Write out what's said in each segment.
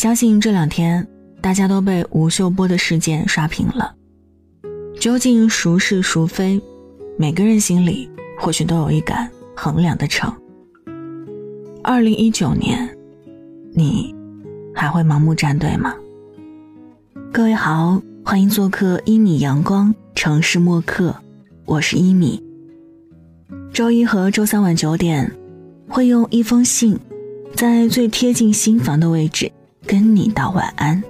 相信这两天大家都被吴秀波的事件刷屏了。究竟孰是孰非？每个人心里或许都有一杆衡量的秤。二零一九年，你还会盲目站队吗？各位好，欢迎做客一米阳光城市默客，我是一米。周一和周三晚九点，会用一封信，在最贴近心房的位置跟你道晚安。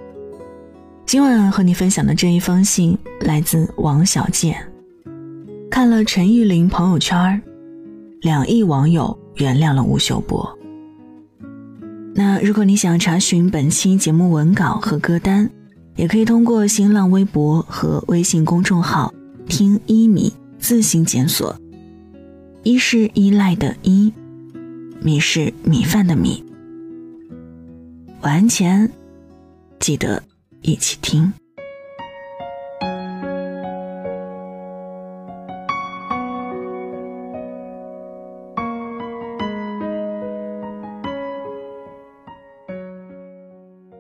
今晚和你分享的这一封信来自王小贱。看了陈玉玲朋友圈，两亿网友原谅了吴秀波。那如果你想查询本期节目文稿和歌单，也可以通过新浪微博和微信公众号“听一米”自行检索。一是依赖的依，米是米饭的米。晚安前，记得一起听。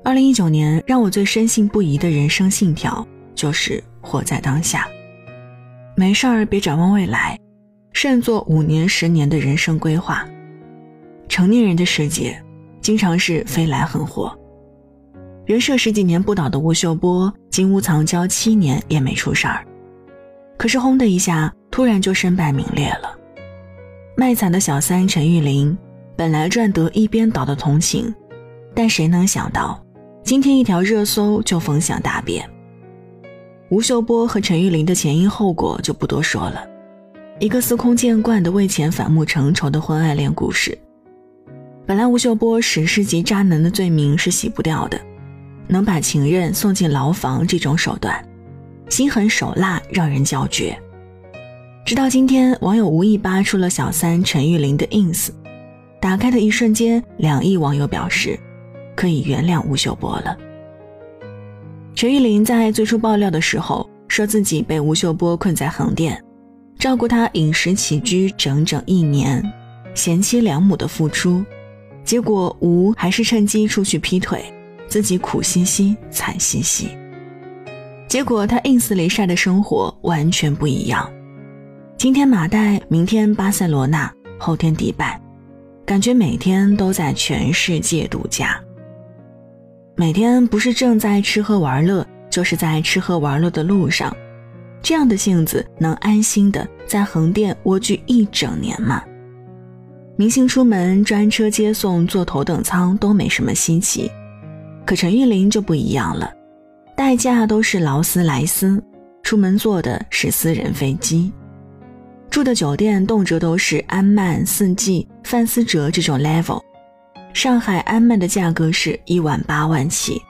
二零一九年，让我最深信不疑的人生信条就是活在当下。没事儿，别展望未来。慎做五年、十年的人生规划。成年人的世界，经常是飞来横祸。人设十几年不倒的吴秀波，金屋藏娇七年也没出事儿，可是轰的一下，突然就身败名裂了。卖惨的小三陈玉玲，本来赚得一边倒的同情，但谁能想到，今天一条热搜就风向大变。吴秀波和陈玉玲的前因后果就不多说了。一个司空见惯的为钱反目成仇的婚爱恋故事。本来吴秀波史诗级渣男的罪名是洗不掉的，能把情人送进牢房这种手段，心狠手辣，让人叫绝。直到今天，网友无意扒出了小三陈玉玲的 ins，打开的一瞬间，两亿网友表示可以原谅吴秀波了。陈玉玲在最初爆料的时候，说自己被吴秀波困在横店。照顾他饮食起居整整一年，贤妻良母的付出，结果吴还是趁机出去劈腿，自己苦兮兮惨兮兮。结果他 ins 里晒的生活完全不一样，今天马代，明天巴塞罗那，后天迪拜，感觉每天都在全世界度假。每天不是正在吃喝玩乐，就是在吃喝玩乐的路上。这样的性子能安心的在横店蜗居一整年吗？明星出门专车接送坐头等舱都没什么稀奇，可陈玉玲就不一样了，代驾都是劳斯莱斯，出门坐的是私人飞机，住的酒店动辄都是安曼、四季、范思哲这种 level，上海安曼的价格是一晚八万起。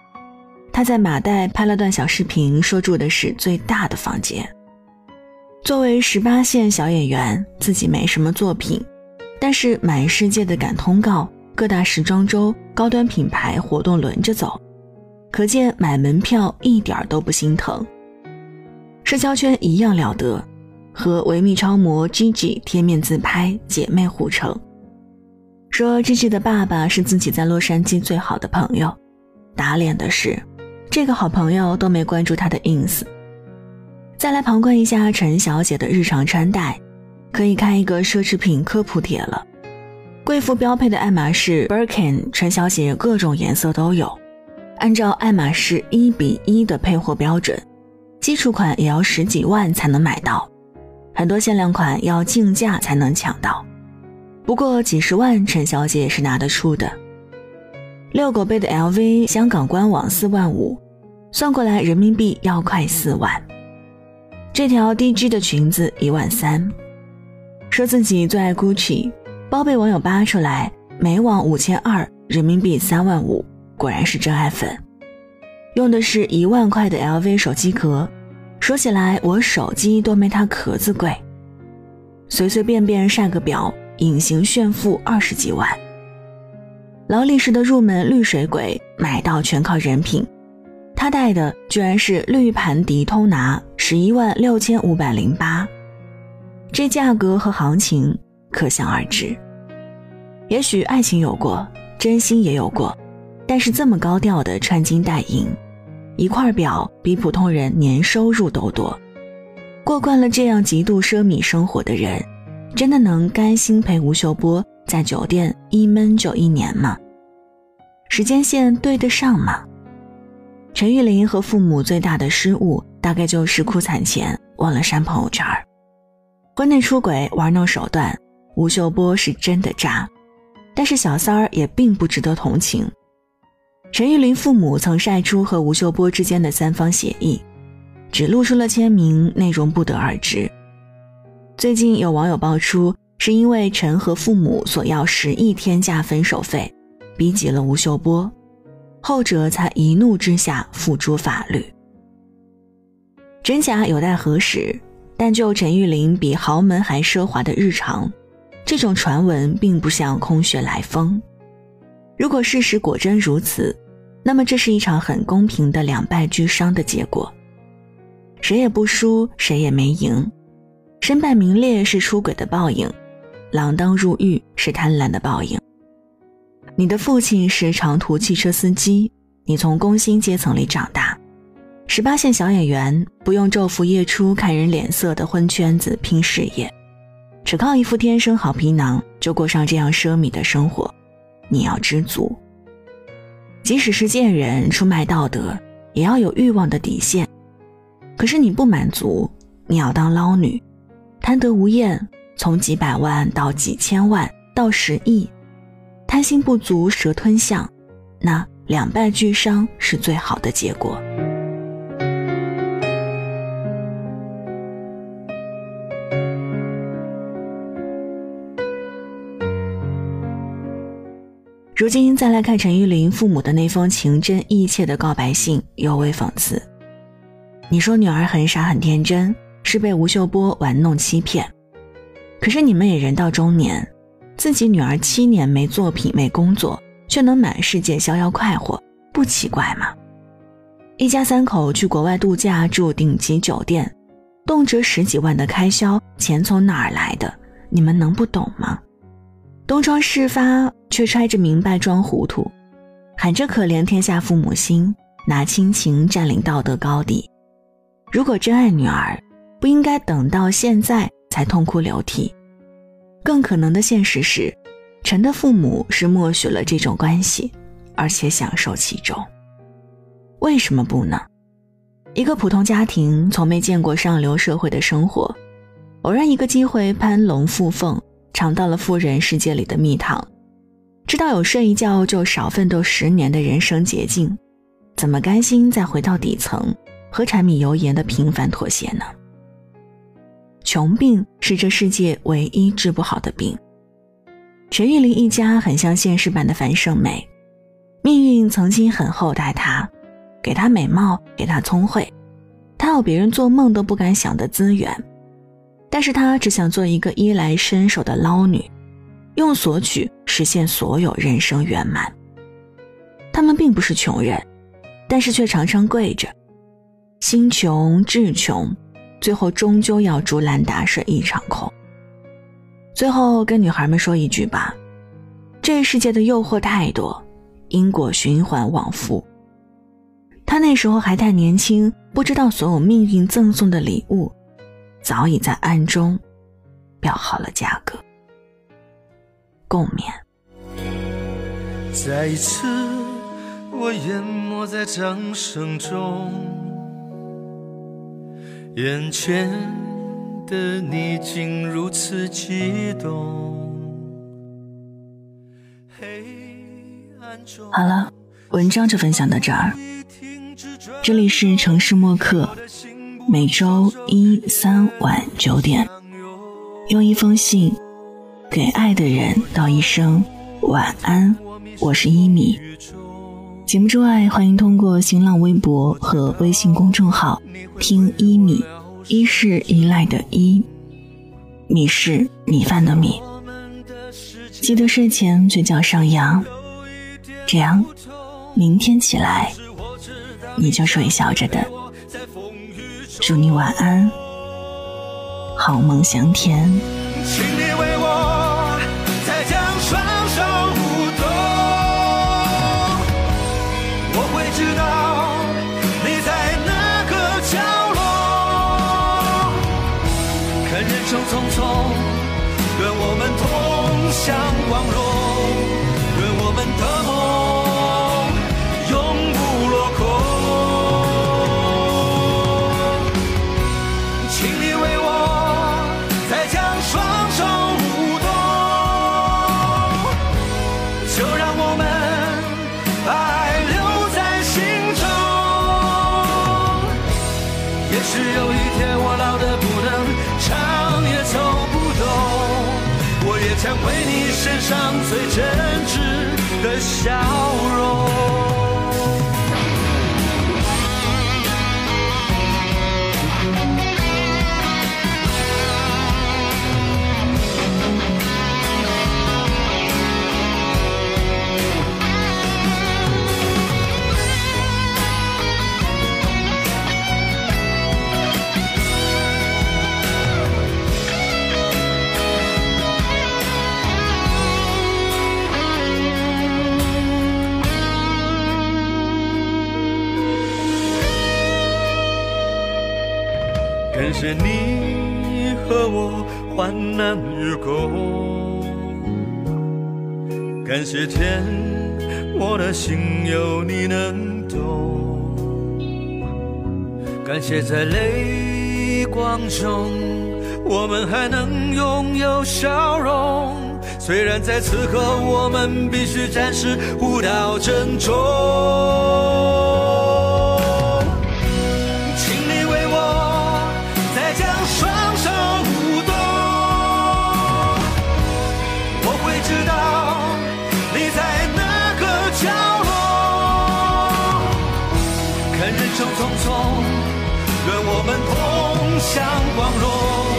他在马代拍了段小视频，说住的是最大的房间。作为十八线小演员，自己没什么作品，但是满世界的赶通告，各大时装周、高端品牌活动轮着走，可见买门票一点都不心疼。社交圈一样了得，和维密超模 Gigi 贴面自拍，姐妹互称，说 Gigi 的爸爸是自己在洛杉矶最好的朋友。打脸的是。这个好朋友都没关注他的 ins。再来旁观一下陈小姐的日常穿戴，可以开一个奢侈品科普帖了。贵妇标配的爱马仕 Birkin，陈小姐各种颜色都有。按照爱马仕一比一的配货标准，基础款也要十几万才能买到，很多限量款要竞价才能抢到。不过几十万，陈小姐也是拿得出的。遛狗背的 LV，香港官网四万五，算过来人民币要快四万。这条 DG 的裙子一万三，说自己最爱 Gucci，包被网友扒出来，每网五千二，人民币三万五，果然是真爱粉。用的是一万块的 LV 手机壳，说起来我手机都没它壳子贵。随随便便晒个表，隐形炫富二十几万。劳力士的入门绿水鬼买到全靠人品，他戴的居然是绿盘迪通拿，十一万六千五百零八，这价格和行情可想而知。也许爱情有过，真心也有过，但是这么高调的穿金戴银，一块表比普通人年收入都多。过惯了这样极度奢靡生活的人，真的能甘心陪吴秀波在酒店一闷就一年吗？时间线对得上吗？陈玉玲和父母最大的失误，大概就是哭惨前忘了删朋友圈婚内出轨玩弄手段，吴秀波是真的渣，但是小三儿也并不值得同情。陈玉玲父母曾晒出和吴秀波之间的三方协议。只露出了签名，内容不得而知。最近有网友爆出，是因为陈和父母索要十亿天价分手费，逼急了吴秀波，后者才一怒之下付诸法律。真假有待核实，但就陈玉玲比豪门还奢华的日常，这种传闻并不像空穴来风。如果事实果真如此，那么这是一场很公平的两败俱伤的结果。谁也不输，谁也没赢。身败名裂是出轨的报应，锒铛入狱是贪婪的报应。你的父亲是长途汽车司机，你从工薪阶层里长大，十八线小演员不用昼伏夜出看人脸色的混圈子拼事业，只靠一副天生好皮囊就过上这样奢靡的生活，你要知足。即使是贱人出卖道德，也要有欲望的底线。可是你不满足，你要当捞女，贪得无厌，从几百万到几千万到十亿，贪心不足蛇吞象，那两败俱伤是最好的结果。如今再来看陈玉玲父母的那封情真意切的告白信，尤为讽刺。你说女儿很傻很天真，是被吴秀波玩弄欺骗。可是你们也人到中年，自己女儿七年没作品没工作，却能满世界逍遥快活，不奇怪吗？一家三口去国外度假，住顶级酒店，动辄十几万的开销，钱从哪儿来的？你们能不懂吗？东窗事发，却揣着明白装糊涂，喊着可怜天下父母心，拿亲情占领道德高地。如果真爱女儿，不应该等到现在才痛哭流涕。更可能的现实是，陈的父母是默许了这种关系，而且享受其中。为什么不呢？一个普通家庭，从没见过上流社会的生活，偶然一个机会攀龙附凤，尝到了富人世界里的蜜糖，知道有睡一觉就少奋斗十年的人生捷径，怎么甘心再回到底层？和柴米油盐的平凡妥协呢？穷病是这世界唯一治不好的病。陈玉玲一家很像现实版的樊胜美，命运曾经很厚待她，给她美貌，给她聪慧，她有别人做梦都不敢想的资源，但是她只想做一个衣来伸手的捞女，用索取实现所有人生圆满。他们并不是穷人，但是却常常跪着。心穷志穷，最后终究要竹篮打水一场空。最后跟女孩们说一句吧：这世界的诱惑太多，因果循环往复。他那时候还太年轻，不知道所有命运赠送的礼物，早已在暗中标好了价格。共勉。再一次，我淹没在掌声中。眼前的你竟如此激动。好了，文章就分享到这儿。这里是城市默客，每周一、三晚九点，用一封信给爱的人道一声晚安。我是一米。节目之外，欢迎通过新浪微博和微信公众号听一米，一是依赖的依，米是米饭的米。记得睡前嘴角上扬，这样明天起来你就是微笑着的。祝你晚安好梦香甜。请你为我再将双手舞动我会知道你在哪个角落。看人生匆匆愿我们同享光荣。我们把爱留在心中。也许有一天我老得不能唱也走不动，我也将为你献上最真挚的笑容。患难与共，感谢天，我的心有你能懂，感谢在泪光中，我们还能拥有笑容。虽然在此刻，我们必须暂时互道珍重。愿我们同享光荣，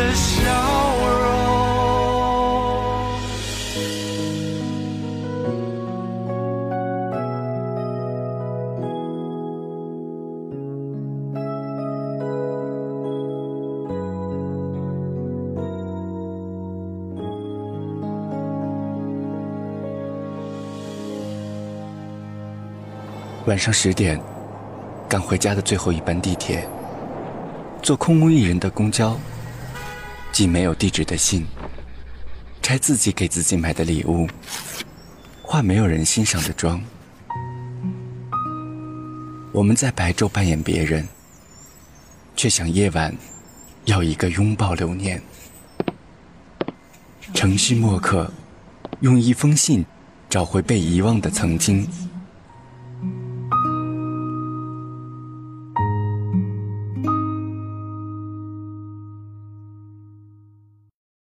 的笑容。晚上十点，赶回家的最后一班地铁，坐空无一人的公交，寄没有地址的信，拆自己给自己买的礼物，化没有人欣赏的妆。我们在白昼扮演别人，却想夜晚要一个拥抱留念。程序墨客用一封信找回被遗忘的曾经。